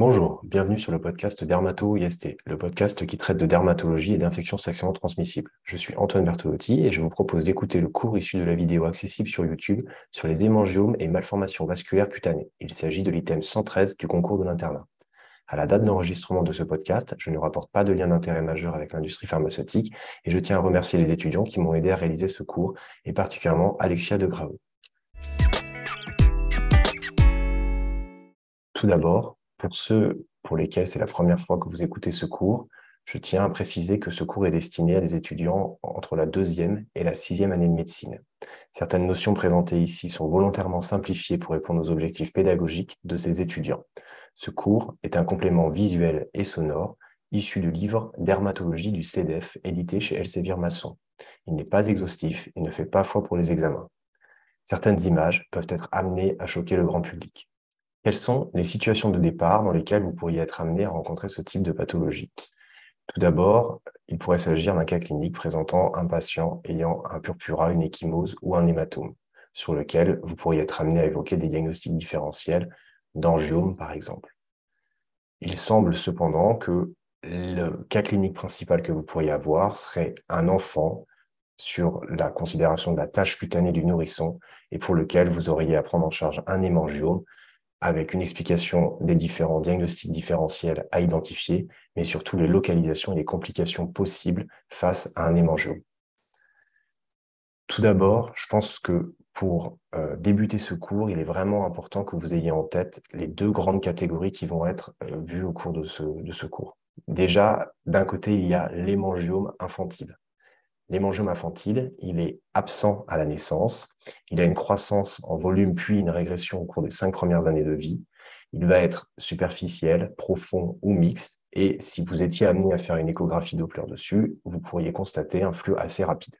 Bonjour, bienvenue sur le podcast Dermato-IST, le podcast qui traite de dermatologie et d'infections sexuellement transmissibles. Je suis Antoine Bertolotti et je vous propose d'écouter le cours issu de la vidéo accessible sur YouTube sur les hémangiomes et malformations vasculaires cutanées. Il s'agit de l'item 113 du concours de l'internat. À la date d'enregistrement de ce podcast, je ne rapporte pas de lien d'intérêt majeur avec l'industrie pharmaceutique et je tiens à remercier les étudiants qui m'ont aidé à réaliser ce cours et particulièrement Alexia de Gravo. Tout d'abord, pour ceux pour lesquels c'est la première fois que vous écoutez ce cours, je tiens à préciser que ce cours est destiné à des étudiants entre la deuxième et la sixième année de médecine. Certaines notions présentées ici sont volontairement simplifiées pour répondre aux objectifs pédagogiques de ces étudiants. Ce cours est un complément visuel et sonore issu du livre Dermatologie du CEDEF édité chez Elsevier Masson. Il n'est pas exhaustif et ne fait pas foi pour les examens. Certaines images peuvent être amenées à choquer le grand public. Quelles sont les situations de départ dans lesquelles vous pourriez être amené à rencontrer ce type de pathologie? Tout d'abord, il pourrait s'agir d'un cas clinique présentant un patient ayant un purpura, une échymose ou un hématome, sur lequel vous pourriez être amené à évoquer des diagnostics différentiels d'angiome, par exemple. Il semble cependant que le cas clinique principal que vous pourriez avoir serait un enfant sur la considération de la tâche cutanée du nourrisson et pour lequel vous auriez à prendre en charge un hémangiome avec une explication des différents diagnostics différentiels à identifier, mais surtout les localisations et les complications possibles face à un hémangiome. Tout d'abord, je pense que pour euh, débuter ce cours, il est vraiment important que vous ayez en tête les deux grandes catégories qui vont être euh, vues au cours de ce, de ce cours. Déjà, d'un côté, il y a l'hémangiome infantile. L'hémangiome infantile, il est absent à la naissance. Il a une croissance en volume puis une régression au cours des cinq premières années de vie. Il va être superficiel, profond ou mixte. Et si vous étiez amené à faire une échographie Doppler dessus, vous pourriez constater un flux assez rapide.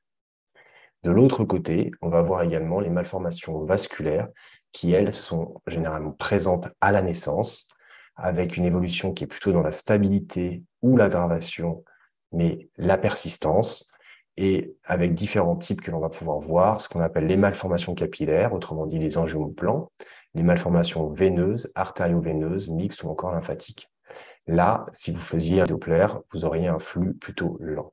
De l'autre côté, on va voir également les malformations vasculaires qui, elles, sont généralement présentes à la naissance, avec une évolution qui est plutôt dans la stabilité ou l'aggravation, mais la persistance, et avec différents types que l'on va pouvoir voir, ce qu'on appelle les malformations capillaires, autrement dit les angiomes plans, les malformations veineuses, artério-veineuses, mixtes ou encore lymphatiques. Là, si vous faisiez un Doppler, vous auriez un flux plutôt lent.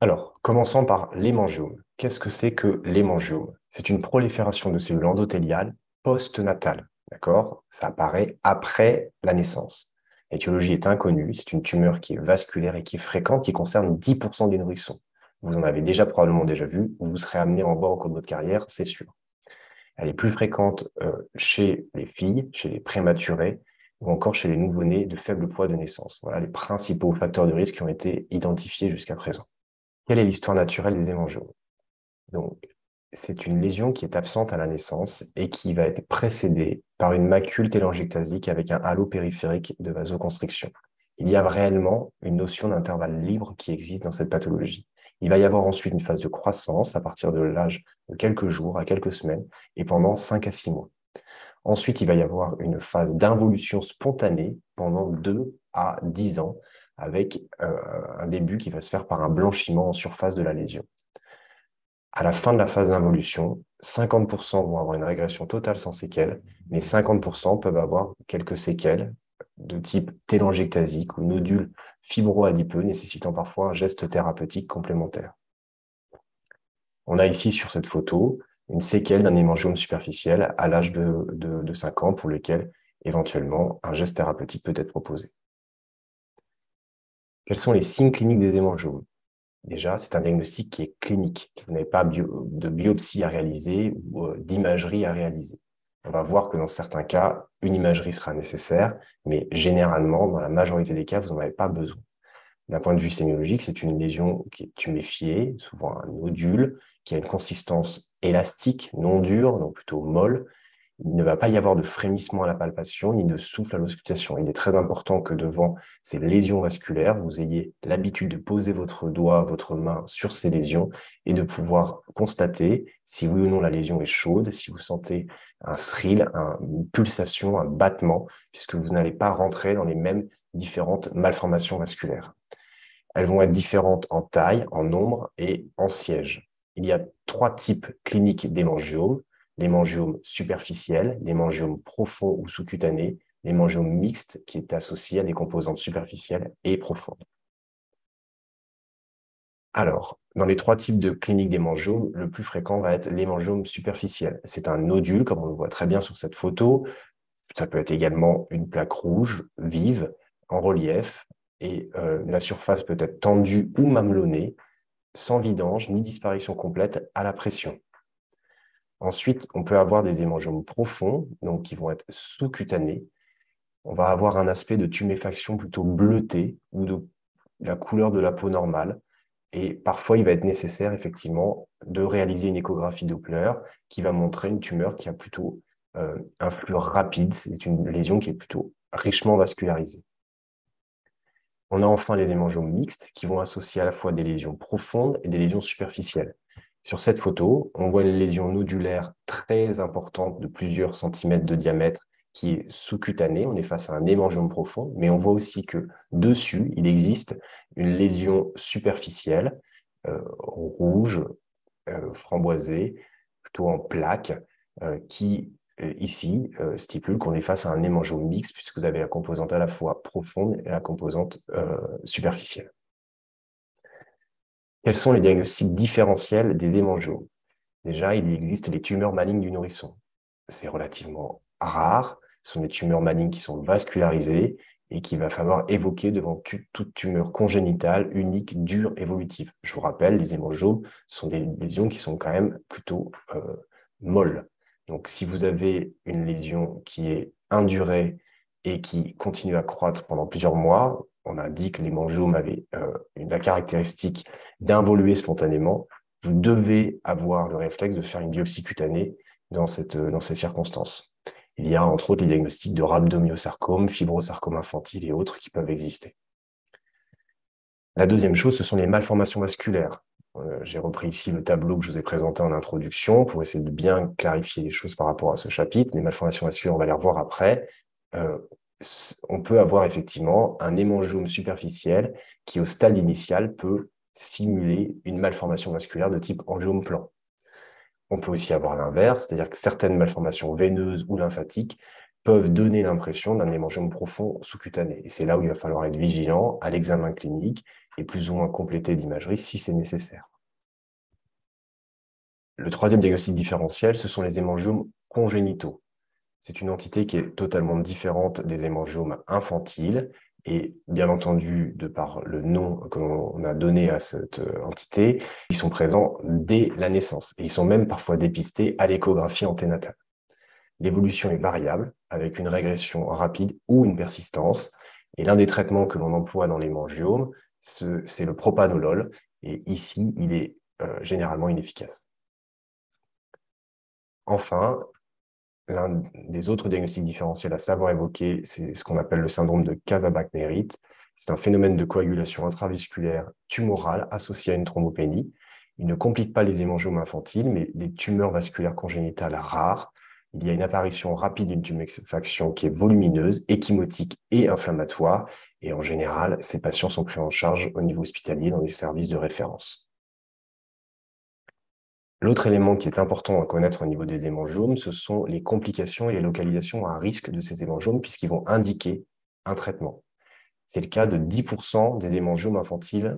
Alors, commençons par l'hémangiome. Qu'est-ce que c'est que l'hémangiome? C'est une prolifération de cellules endothéliales post-natales. D'accord? Ça apparaît après la naissance. L'étiologie est inconnue, c'est une tumeur qui est vasculaire et qui est fréquente, qui concerne 10% des nourrissons vous en avez déjà probablement déjà vu, ou vous serez amené en bas au cours de votre carrière, c'est sûr. Elle est plus fréquente euh, chez les filles, chez les prématurés, ou encore chez les nouveau-nés de faible poids de naissance. Voilà les principaux facteurs de risque qui ont été identifiés jusqu'à présent. Quelle est l'histoire naturelle des hémangiomes Donc, c'est une lésion qui est absente à la naissance et qui va être précédée par une macule télangiectasique avec un halo périphérique de vasoconstriction. Il y a réellement une notion d'intervalle libre qui existe dans cette pathologie. Il va y avoir ensuite une phase de croissance à partir de l'âge de quelques jours à quelques semaines et pendant 5 à 6 mois. Ensuite, il va y avoir une phase d'involution spontanée pendant 2 à 10 ans avec euh, un début qui va se faire par un blanchiment en surface de la lésion. À la fin de la phase d'involution, 50% vont avoir une régression totale sans séquelles, mais 50% peuvent avoir quelques séquelles de type télangiectasique ou nodule fibroadipeux nécessitant parfois un geste thérapeutique complémentaire. On a ici sur cette photo une séquelle d'un hémangiome superficiel à l'âge de, de, 5 ans pour lequel éventuellement un geste thérapeutique peut être proposé. Quels sont les signes cliniques des hémangiomes? Déjà, c'est un diagnostic qui est clinique. Vous n'avez pas de biopsie à réaliser ou euh, d'imagerie à réaliser on va voir que dans certains cas, une imagerie sera nécessaire, mais généralement, dans la majorité des cas, vous n'en avez pas besoin. D'un point de vue sémiologique, c'est une lésion qui est tuméfiée, souvent un nodule, qui a une consistance élastique, non dure, donc plutôt molle, il ne va pas y avoir de frémissement à la palpation ni de souffle à l'auscultation. Il est très important que devant ces lésions vasculaires, vous ayez l'habitude de poser votre doigt, votre main sur ces lésions et de pouvoir constater si oui ou non la lésion est chaude, si vous sentez un thrill, une pulsation, un battement, puisque vous n'allez pas rentrer dans les mêmes différentes malformations vasculaires. Elles vont être différentes en taille, en nombre et en siège. Il y a trois types cliniques d'hémangiome l'hémangiome superficiel, l'hémangiome profond ou sous-cutané, l'hémangiome mixte qui est associé à des composantes superficielles et profondes. Alors, dans les trois types de cliniques d'hémangiome, le plus fréquent va être l'hémangiome superficiel. C'est un nodule, comme on le voit très bien sur cette photo. Ça peut être également une plaque rouge, vive, en relief, et euh, la surface peut être tendue ou mamelonnée, sans vidange ni disparition complète à la pression. Ensuite, on peut avoir des hémangiomes profonds, donc qui vont être sous-cutanés. On va avoir un aspect de tuméfaction plutôt bleuté ou de la couleur de la peau normale. Et parfois, il va être nécessaire effectivement de réaliser une échographie Doppler qui va montrer une tumeur qui a plutôt euh, un flux rapide. C'est une lésion qui est plutôt richement vascularisée. On a enfin les hémangiomes mixtes qui vont associer à la fois des lésions profondes et des lésions superficielles. Sur cette photo, on voit une lésion nodulaire très importante de plusieurs centimètres de diamètre qui est sous-cutanée. On est face à un hémangiome profond, mais on voit aussi que dessus, il existe une lésion superficielle, euh, rouge, euh, framboisée, plutôt en plaque, euh, qui ici stipule qu'on est face à un hémangiome mixte, puisque vous avez la composante à la fois profonde et la composante superficielle. Quels sont les diagnostics différentiels des hémangiomes Déjà, il existe les tumeurs malignes du nourrisson. C'est relativement rare. Ce sont des tumeurs malignes qui sont vascularisées et qu'il va falloir évoquer devant toute tumeur congénitale, unique, dure, évolutive. Je vous rappelle, les hémangiomes sont des lésions qui sont quand même plutôt euh, molles. Donc, si vous avez une lésion qui est indurée et qui continue à croître pendant plusieurs mois, on a dit que les l'hémangiome avait euh, la caractéristique d'involuer spontanément, vous devez avoir le réflexe de faire une biopsie cutanée dans, cette, dans ces circonstances. Il y a entre autres les diagnostics de rhabdomyosarcome, fibrosarcome infantile et autres qui peuvent exister. La deuxième chose, ce sont les malformations vasculaires. Euh, j'ai repris ici le tableau que je vous ai présenté en introduction pour essayer de bien clarifier les choses par rapport à ce chapitre. Les malformations vasculaires, on va les revoir après. Euh, on peut avoir effectivement un hémangiome superficiel qui, au stade initial, peut simuler une malformation vasculaire de type angiome plan. On peut aussi avoir l'inverse, c'est-à-dire que certaines malformations veineuses ou lymphatiques peuvent donner l'impression d'un hémangiome profond sous-cutané. Et c'est là où il va falloir être vigilant à l'examen clinique et plus ou moins compléter d'imagerie si c'est nécessaire. Le troisième diagnostic différentiel, ce sont les hémangiomes congénitaux. C'est une entité qui est totalement différente des hémangiomes infantiles et bien entendu, de par le nom que l'on a donné à cette euh, entité, ils sont présents dès la naissance et ils sont même parfois dépistés à l'échographie anténatale. L'évolution est variable avec une régression rapide ou une persistance et l'un des traitements que l'on emploie dans l'hémangiome, c'est le propanolol et ici, il est euh, généralement inefficace. Enfin, L'un des autres diagnostics différentiels à savoir évoquer, c'est ce qu'on appelle le syndrome de Casabach-Merritt. C'est un phénomène de coagulation intravasculaire tumorale associé à une thrombopénie. Il ne complique pas les hémangiomes infantiles, mais des tumeurs vasculaires congénitales rares. Il y a une apparition rapide d'une tuméfaction qui est volumineuse, échymotique et inflammatoire. Et en général, ces patients sont pris en charge au niveau hospitalier dans des services de référence. L'autre élément qui est important à connaître au niveau des hémangiomes, ce sont les complications et les localisations à risque de ces hémangiomes, puisqu'ils vont indiquer un traitement. C'est le cas de 10% des hémangiomes infantiles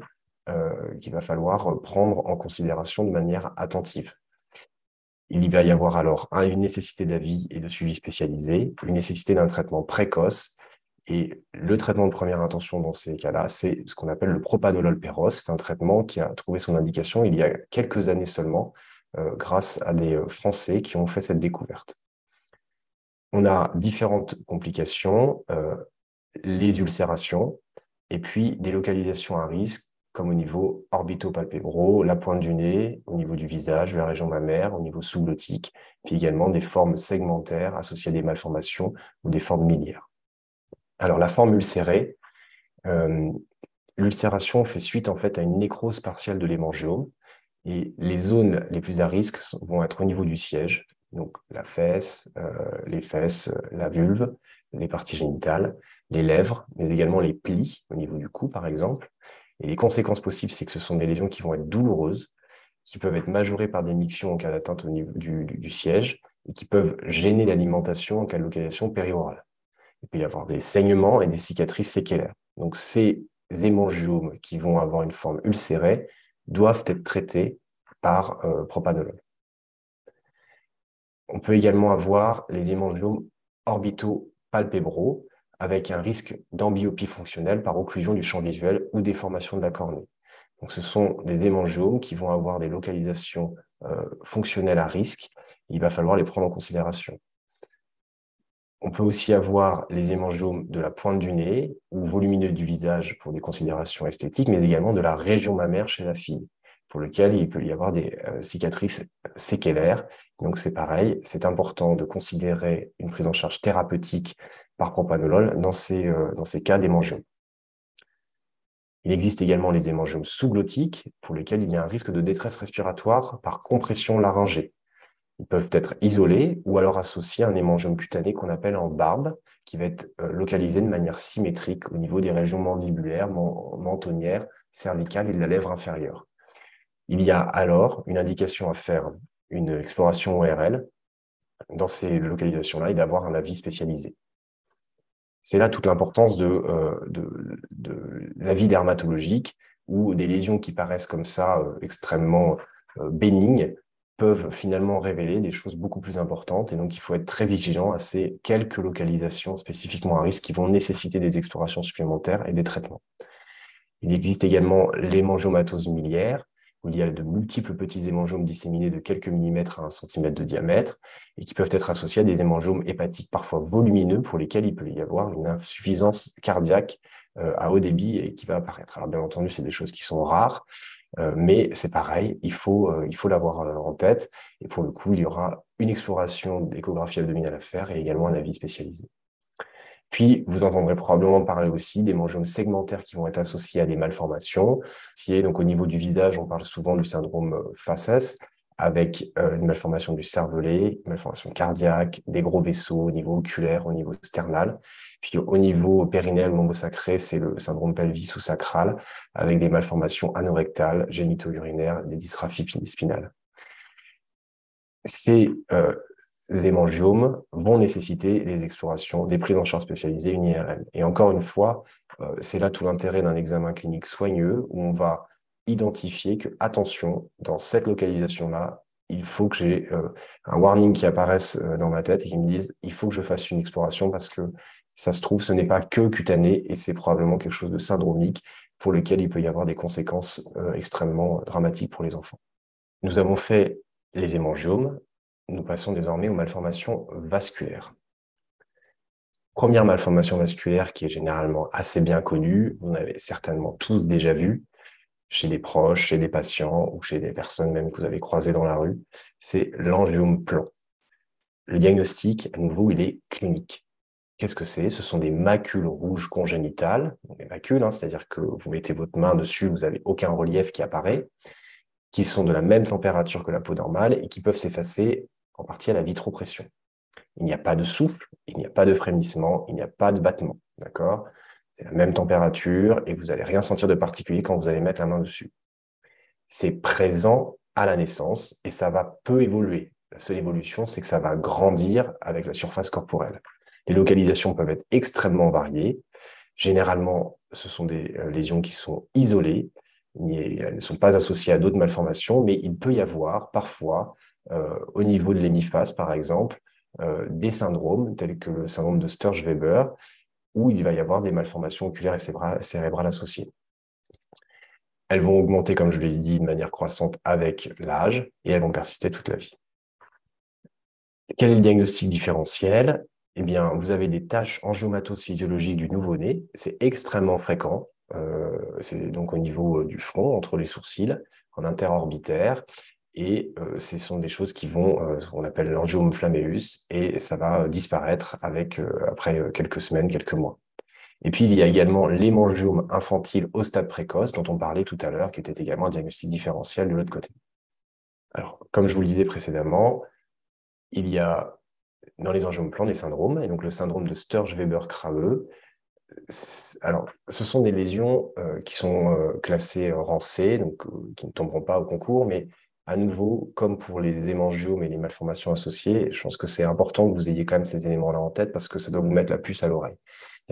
euh, qu'il va falloir prendre en considération de manière attentive. Il va y avoir alors une nécessité d'avis et de suivi spécialisé, une nécessité d'un traitement précoce, et le traitement de première intention dans ces cas-là, c'est ce qu'on appelle le propanolol péros. C'est un traitement qui a trouvé son indication il y a quelques années seulement, grâce à des euh, Français qui ont fait cette découverte. On a différentes complications, euh, les ulcérations, et puis des localisations à risque, comme au niveau orbitopalpébro, la pointe du nez, au niveau du visage, la région mammaire, au niveau sous-glottique, puis également des formes segmentaires associées à des malformations ou des formes miliaires. Alors, la forme ulcérée, l'ulcération fait suite en fait à une nécrose partielle de l'hémangiome, et les zones les plus à risque vont être au niveau du siège, donc la fesse, euh, les fesses, la vulve, les parties génitales, les lèvres, mais également les plis au niveau du cou, par exemple. Et les conséquences possibles, c'est que ce sont des lésions qui vont être douloureuses, qui peuvent être majorées par des mictions en cas d'atteinte au niveau du, siège, et qui peuvent gêner l'alimentation en cas de localisation périorale. Il peut y avoir des saignements et des cicatrices séquelaires. Donc, ces hémangiomes qui vont avoir une forme ulcérée doivent être traités par euh, propanolol. On peut également avoir les hémangiomes orbitaux palpébraux avec un risque d'ambiopie fonctionnelle par occlusion du champ visuel ou déformation de la cornée. Ce sont des hémangiomes qui vont avoir des localisations euh, fonctionnelles à risque. Il va falloir les prendre en considération. On peut aussi avoir les hémangiomes de la pointe du nez ou volumineux du visage pour des considérations esthétiques, mais également de la région mammaire chez la fille, pour lequel il peut y avoir des euh, cicatrices séquelaires. Donc c'est pareil, c'est important de considérer une prise en charge thérapeutique par propanolol dans ces, euh, dans ces cas d'hémangiomes. Il existe également les hémangiomes sous-glottiques, pour lesquels il y a un risque de détresse respiratoire par compression laryngée. Peuvent être isolés ou alors associés à un hémangiome cutané qu'on appelle en barbe, qui va être euh, localisé de manière symétrique au niveau des régions mandibulaires, mentonnières, cervicales et de la lèvre inférieure. Il y a alors une indication à faire une exploration ORL dans ces localisations-là et d'avoir un avis spécialisé. C'est là toute l'importance de, euh, l'avis dermatologique où des lésions qui paraissent comme ça euh, extrêmement bénignes peuvent finalement révéler des choses beaucoup plus importantes. Et donc, il faut être très vigilant à ces quelques localisations spécifiquement à risque qui vont nécessiter des explorations supplémentaires et des traitements. Il existe également l'hémangiomatose miliaire, où il y a de multiples petits hémangiomes disséminés de quelques millimètres à un centimètre de diamètre et qui peuvent être associés à des hémangiomes hépatiques parfois volumineux pour lesquels il peut y avoir une insuffisance cardiaque euh, à haut débit et qui va apparaître. Alors bien entendu, c'est des choses qui sont rares, mais c'est pareil, il faut, euh, il faut l'avoir euh, en tête. Et pour le coup, il y aura une exploration d'échographie abdominale à faire et également un avis spécialisé. Puis, vous entendrez probablement parler aussi des mangiomes segmentaires qui vont être associés à des malformations. Donc, au niveau du visage, on parle souvent du syndrome FACES, avec une malformation du cervelet, une malformation cardiaque, des gros vaisseaux au niveau oculaire, au niveau sternal. Puis au niveau périnéal ou sacré, c'est le syndrome pelvis ou sacral, avec des malformations anorectales, génito-urinaires, des dysgraphies spinales. Ces euh, hémangiomes vont nécessiter des explorations, des prises en charge spécialisées, une IRM. Et encore une fois, euh, c'est là tout l'intérêt d'un examen clinique soigneux où on va identifier que, attention, dans cette localisation-là, il faut que j'ai euh, un warning qui apparaisse dans ma tête et qui me dise il faut que je fasse une exploration parce que ça se trouve, ce n'est pas que cutané et c'est probablement quelque chose de syndromique pour lequel il peut y avoir des conséquences euh, extrêmement dramatiques pour les enfants. Nous avons fait les hémangiomes, nous passons désormais aux malformations vasculaires. Première malformation vasculaire qui est généralement assez bien connue, vous en avez certainement tous déjà vu, chez des proches, chez des patients ou chez des personnes même que vous avez croisées dans la rue, c'est l'angiome plan. Le diagnostic, à nouveau, il est clinique. Qu'est-ce que c'est? Ce sont des macules rouges congénitales, des macules, hein, c'est-à-dire que vous mettez votre main dessus, vous n'avez aucun relief qui apparaît, qui sont de la même température que la peau normale et qui peuvent s'effacer en partie à la vitropression. Il n'y a pas de souffle, il n'y a pas de frémissement, il n'y a pas de battement. D'accord? C'est la même température et vous n'allez rien sentir de particulier quand vous allez mettre la main dessus. C'est présent à la naissance et ça va peu évoluer. La seule évolution, c'est que ça va grandir avec la surface corporelle. Les localisations peuvent être extrêmement variées. Généralement, ce sont des euh, lésions qui sont isolées, elles ne sont pas associées à d'autres malformations, mais il peut y avoir parfois, euh, au niveau de l'hémiphase par exemple, euh, des syndromes tels que le syndrome de Sturge-Weber, où il va y avoir des malformations oculaires et cérébrales associées. Elles vont augmenter, comme je l'ai dit, de manière croissante avec l'âge et elles vont persister toute la vie. Quel est le diagnostic différentiel? Eh bien, vous avez des taches angiomatoses physiologiques du nouveau-né. C'est extrêmement fréquent. Euh, c'est donc au niveau euh, du front, entre les sourcils, en interorbitaire. Et euh, ce sont des choses qui vont, on appelle l'angiome flammeus, et ça va disparaître avec, après quelques semaines, quelques mois. Et puis, il y a également l'hémangiome infantile au stade précoce, dont on parlait tout à l'heure, qui était également un diagnostic différentiel de l'autre côté. Alors, comme je vous le disais précédemment, il y a dans les angiomes plans des syndromes, et donc le syndrome de Sturge-Weber-Krabbe. Alors, ce sont des lésions euh, qui sont euh, classées euh, rancées, donc qui ne tomberont pas au concours, mais à nouveau, comme pour les hémangiomes et les malformations associées, je pense que c'est important que vous ayez quand même ces éléments-là en tête parce que ça doit vous mettre la puce à l'oreille.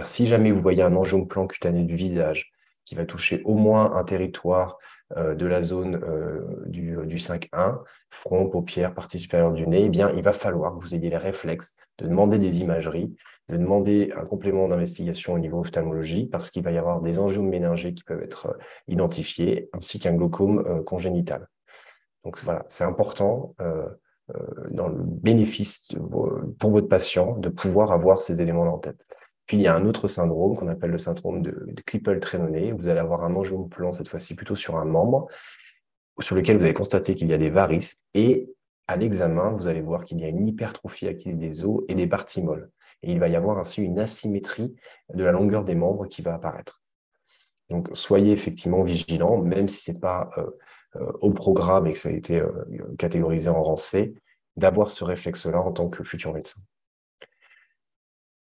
Si jamais vous voyez un angiome plan cutané du visage qui va toucher au moins un territoire euh, de la zone euh, du, du 5-1, front, paupières, partie supérieure du nez, eh bien, il va falloir que vous ayez les réflexes de demander des imageries, de demander un complément d'investigation au niveau ophtalmologique, parce qu'il va y avoir des angiomes méningés qui peuvent être euh, identifiés, ainsi qu'un glaucome congénital. Donc voilà, c'est important dans le bénéfice pour votre patient de pouvoir avoir ces éléments en tête. Puis il y a un autre syndrome qu'on appelle le syndrome de, de Klippel-Trenaunay. Vous allez avoir un angiome plan, cette fois-ci plutôt sur un membre, sur lequel vous allez constater qu'il y a des varices. Et à l'examen, vous allez voir qu'il y a une hypertrophie acquise des os et des parties molles. Et il va y avoir ainsi une asymétrie de la longueur des membres qui va apparaître. Donc soyez effectivement vigilants, même si ce n'est pas euh, euh, au programme et que ça a été euh, catégorisé en rang d'avoir ce réflexe-là en tant que futur médecin.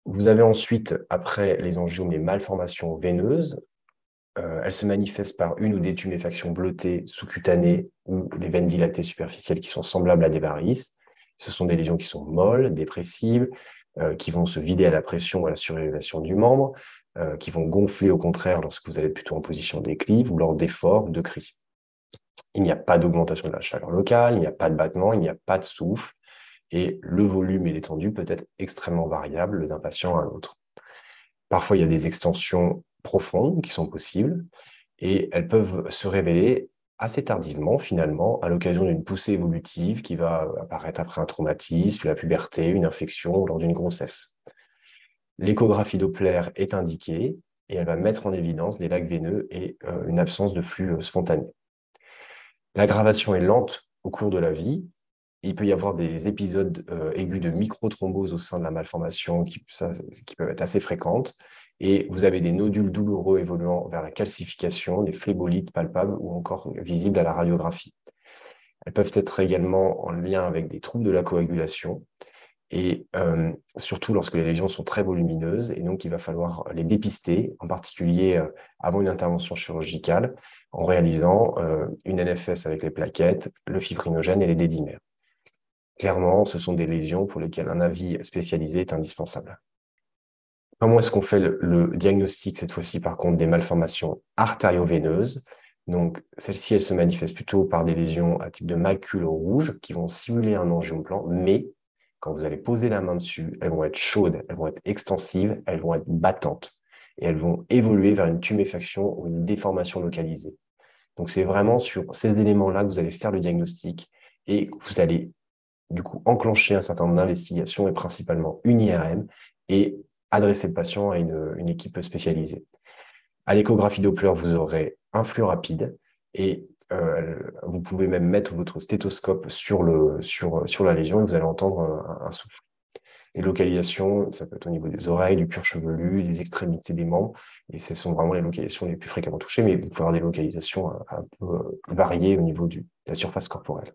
Vous avez ensuite, après les angiomes, les malformations veineuses. Euh, elles se manifestent par une ou des tuméfactions bleutées sous-cutanées ou des veines dilatées superficielles qui sont semblables à des varices. Ce sont des lésions qui sont molles, dépressives, euh, qui vont se vider à la pression ou à la surélévation du membre, euh, qui vont gonfler au contraire lorsque vous allez plutôt en position d'éclive ou lors d'efforts ou de cris. Il n'y a pas d'augmentation de la chaleur locale, il n'y a pas de battement, il n'y a pas de souffle, et le volume et l'étendue peut être extrêmement variable d'un patient à l'autre. Parfois, il y a des extensions profondes qui sont possibles et elles peuvent se révéler assez tardivement, finalement, à l'occasion d'une poussée évolutive qui va apparaître après un traumatisme, la puberté, une infection ou lors d'une grossesse. L'échographie Doppler est indiquée et elle va mettre en évidence des lacs veineux et euh, une absence de flux euh, spontané. L'aggravation est lente au cours de la vie il peut y avoir des épisodes euh, aigus de microthrombose au sein de la malformation qui, peuvent être assez fréquentes. Et vous avez des nodules douloureux évoluant vers la calcification, des phlébolites palpables ou encore visibles à la radiographie. Elles peuvent être également en lien avec des troubles de la coagulation et euh, surtout lorsque les lésions sont très volumineuses. Et donc, il va falloir les dépister, en particulier euh, avant une intervention chirurgicale, en réalisant une NFS avec les plaquettes, le fibrinogène et les dédimères. Clairement, ce sont des lésions pour lesquelles un avis spécialisé est indispensable. Comment est-ce qu'on fait le, diagnostic, cette fois-ci, par contre, des malformations artério-veineuses? Donc, celles-ci, elles se manifestent plutôt par des lésions à type de macule rouge qui vont simuler un angiome plan, mais quand vous allez poser la main dessus, elles vont être chaudes, elles vont être extensives, elles vont être battantes et elles vont évoluer vers une tuméfaction ou une déformation localisée. Donc, c'est vraiment sur ces éléments-là que vous allez faire le diagnostic et vous allez du coup enclencher un certain nombre d'investigations et principalement une IRM et adresser le patient à une, équipe spécialisée. À l'échographie Doppler, vous aurez un flux rapide et euh, vous pouvez même mettre votre stéthoscope sur, le, sur, sur la lésion et vous allez entendre un, souffle. Les localisations, ça peut être au niveau des oreilles, du cuir chevelu, des extrémités des membres, et ce sont vraiment les localisations les plus fréquemment touchées, mais vous pouvez avoir des localisations un, peu variées au niveau de la surface corporelle.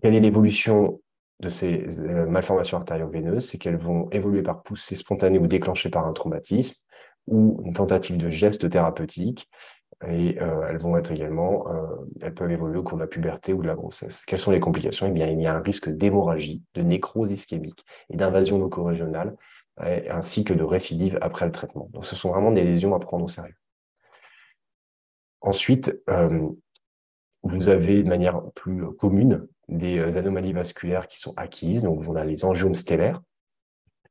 Quelle est l'évolution de ces euh, malformations artério-veineuses? C'est qu'elles vont évoluer par poussée spontanée ou déclenchée par un traumatisme ou une tentative de geste thérapeutique. Et euh, elles vont être également, euh, elles peuvent évoluer au cours de la puberté ou de la grossesse. Quelles sont les complications? Eh bien, il y a un risque d'hémorragie, de nécrose ischémique et d'invasion loco-régionale, ainsi que de récidive après le traitement. Donc, ce sont vraiment des lésions à prendre au sérieux. Ensuite, vous avez de manière plus commune des euh, anomalies vasculaires qui sont acquises. Donc, on a les angiomes stellaires,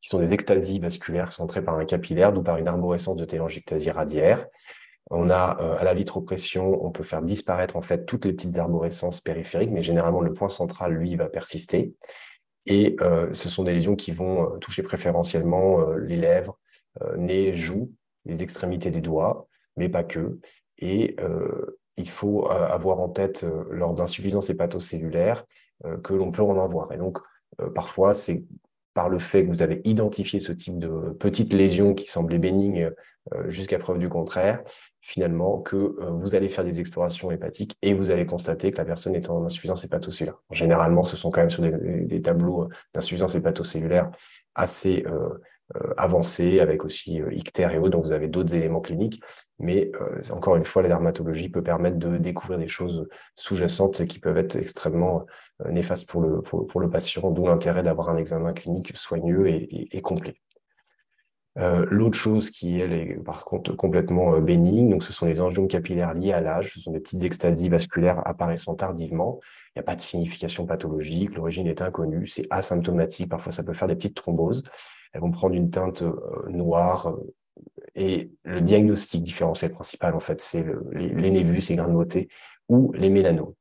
qui sont des ectasies vasculaires centrées par un capillaire ou par une arborescence de télangiectasie radiaire. On a euh, à la vitropression, on peut faire disparaître en fait toutes les petites arborescences périphériques, mais généralement le point central, lui, va persister. Et euh, ce sont des lésions qui vont toucher préférentiellement les lèvres, nez, joues, les extrémités des doigts, mais pas que. Et il faut euh, avoir en tête, euh, lors d'insuffisance hépatocellulaire, euh, que l'on peut en avoir. Et donc, parfois, c'est par le fait que vous avez identifié ce type de petites lésions qui semblaient bénignes jusqu'à preuve du contraire, finalement, que vous allez faire des explorations hépatiques et vous allez constater que la personne est en insuffisance hépatocellulaire. Généralement, ce sont quand même sur des, tableaux d'insuffisance hépatocellulaire assez avancée, avec aussi ictère et autres, donc vous avez d'autres éléments cliniques. Mais encore une fois, la dermatologie peut permettre de découvrir des choses sous-jacentes qui peuvent être extrêmement néfastes pour le, pour, le patient, d'où l'intérêt d'avoir un examen clinique soigneux et complet. Euh, l'autre chose qui, est par contre complètement euh, bénigne, donc ce sont les angiomes capillaires liés à l'âge, ce sont des petites extasies vasculaires apparaissant tardivement. Il n'y a pas de signification pathologique, l'origine est inconnue, c'est asymptomatique, parfois ça peut faire des petites thromboses. Elles vont prendre une teinte euh, noire, et le diagnostic différentiel principal, en fait, c'est les, les, névus, les grains de beauté ou les mélanomes.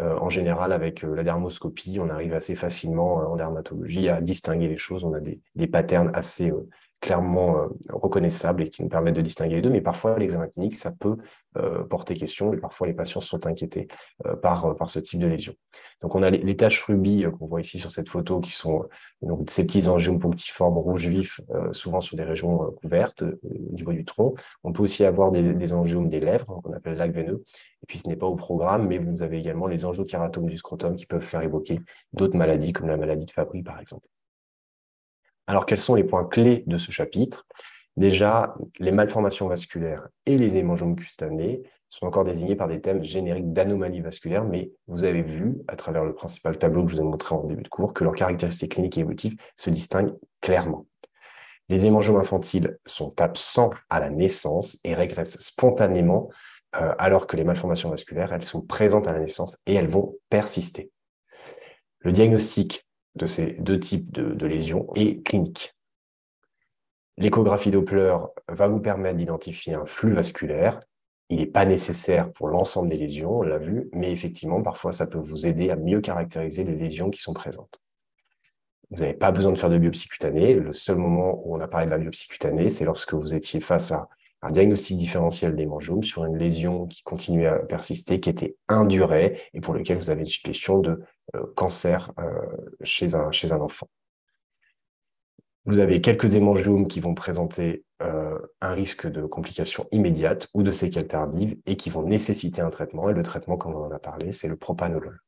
en général, avec la dermoscopie, on arrive assez facilement en dermatologie à distinguer les choses. On a des, des patterns assez clairement euh, reconnaissables et qui nous permettent de distinguer les deux. Mais parfois, l'examen clinique, ça peut euh, porter question et parfois les patients sont inquiétés euh, par, ce type de lésion. Donc, on a les, taches rubis qu'on voit ici sur cette photo qui sont donc, ces petits angiomes punctiformes rouge vif, souvent sur des régions couvertes au niveau du tronc. On peut aussi avoir des, angiomes des lèvres, qu'on appelle lac veineux. Et puis, ce n'est pas au programme, mais vous avez également les angiokeratomes du scrotum qui peuvent faire évoquer d'autres maladies, comme la maladie de Fabry, par exemple. Alors, quels sont les points clés de ce chapitre? Déjà, les malformations vasculaires et les hémangiomes cutanés sont encore désignés par des thèmes génériques d'anomalies vasculaires, mais vous avez vu, à travers le principal tableau que je vous ai montré en début de cours, que leurs caractéristiques cliniques et évolutives se distinguent clairement. Les hémangiomes infantiles sont absents à la naissance et régressent spontanément, euh, alors que les malformations vasculaires, elles sont présentes à la naissance et elles vont persister. Le diagnostic de ces deux types de, lésions est clinique. L'échographie Doppler va vous permettre d'identifier un flux vasculaire. Il n'est pas nécessaire pour l'ensemble des lésions, on l'a vu, mais effectivement, parfois, ça peut vous aider à mieux caractériser les lésions qui sont présentes. Vous n'avez pas besoin de faire de biopsie cutanée. Le seul moment où on a parlé de la biopsie cutanée, c'est lorsque vous étiez face à un diagnostic différentiel d'hémangiome sur une lésion qui continuait à persister, qui était indurée et pour lequel vous avez une suspicion de cancer euh, chez, un, chez un enfant. Vous avez quelques hémangiomes qui vont présenter euh, un risque de complications immédiates ou de séquelles tardives et qui vont nécessiter un traitement. Et le traitement, comme on en a parlé, c'est le propanolol.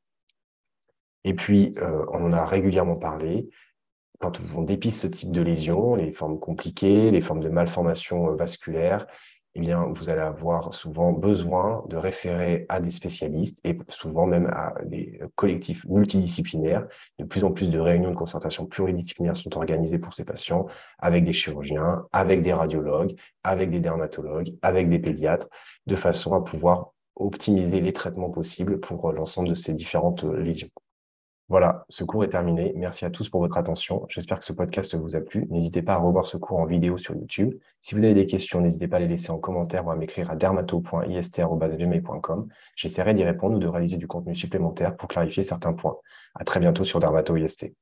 Et puis, on en a régulièrement parlé, quand on dépiste ce type de lésions, les formes compliquées, les formes de malformations euh, vasculaires, eh vous allez avoir souvent besoin de référer à des spécialistes et souvent même à des collectifs multidisciplinaires. De plus en plus de réunions de concertation pluridisciplinaires sont organisées pour ces patients avec des chirurgiens, avec des radiologues, avec des dermatologues, avec des pédiatres, de façon à pouvoir optimiser les traitements possibles pour l'ensemble de ces différentes lésions. Voilà, ce cours est terminé. Merci à tous pour votre attention. J'espère que ce podcast vous a plu. N'hésitez pas à revoir ce cours en vidéo sur YouTube. Si vous avez des questions, n'hésitez pas à les laisser en commentaire ou à m'écrire à dermato.ist.gmail.com. J'essaierai d'y répondre ou de réaliser du contenu supplémentaire pour clarifier certains points. À très bientôt sur Dermato IST.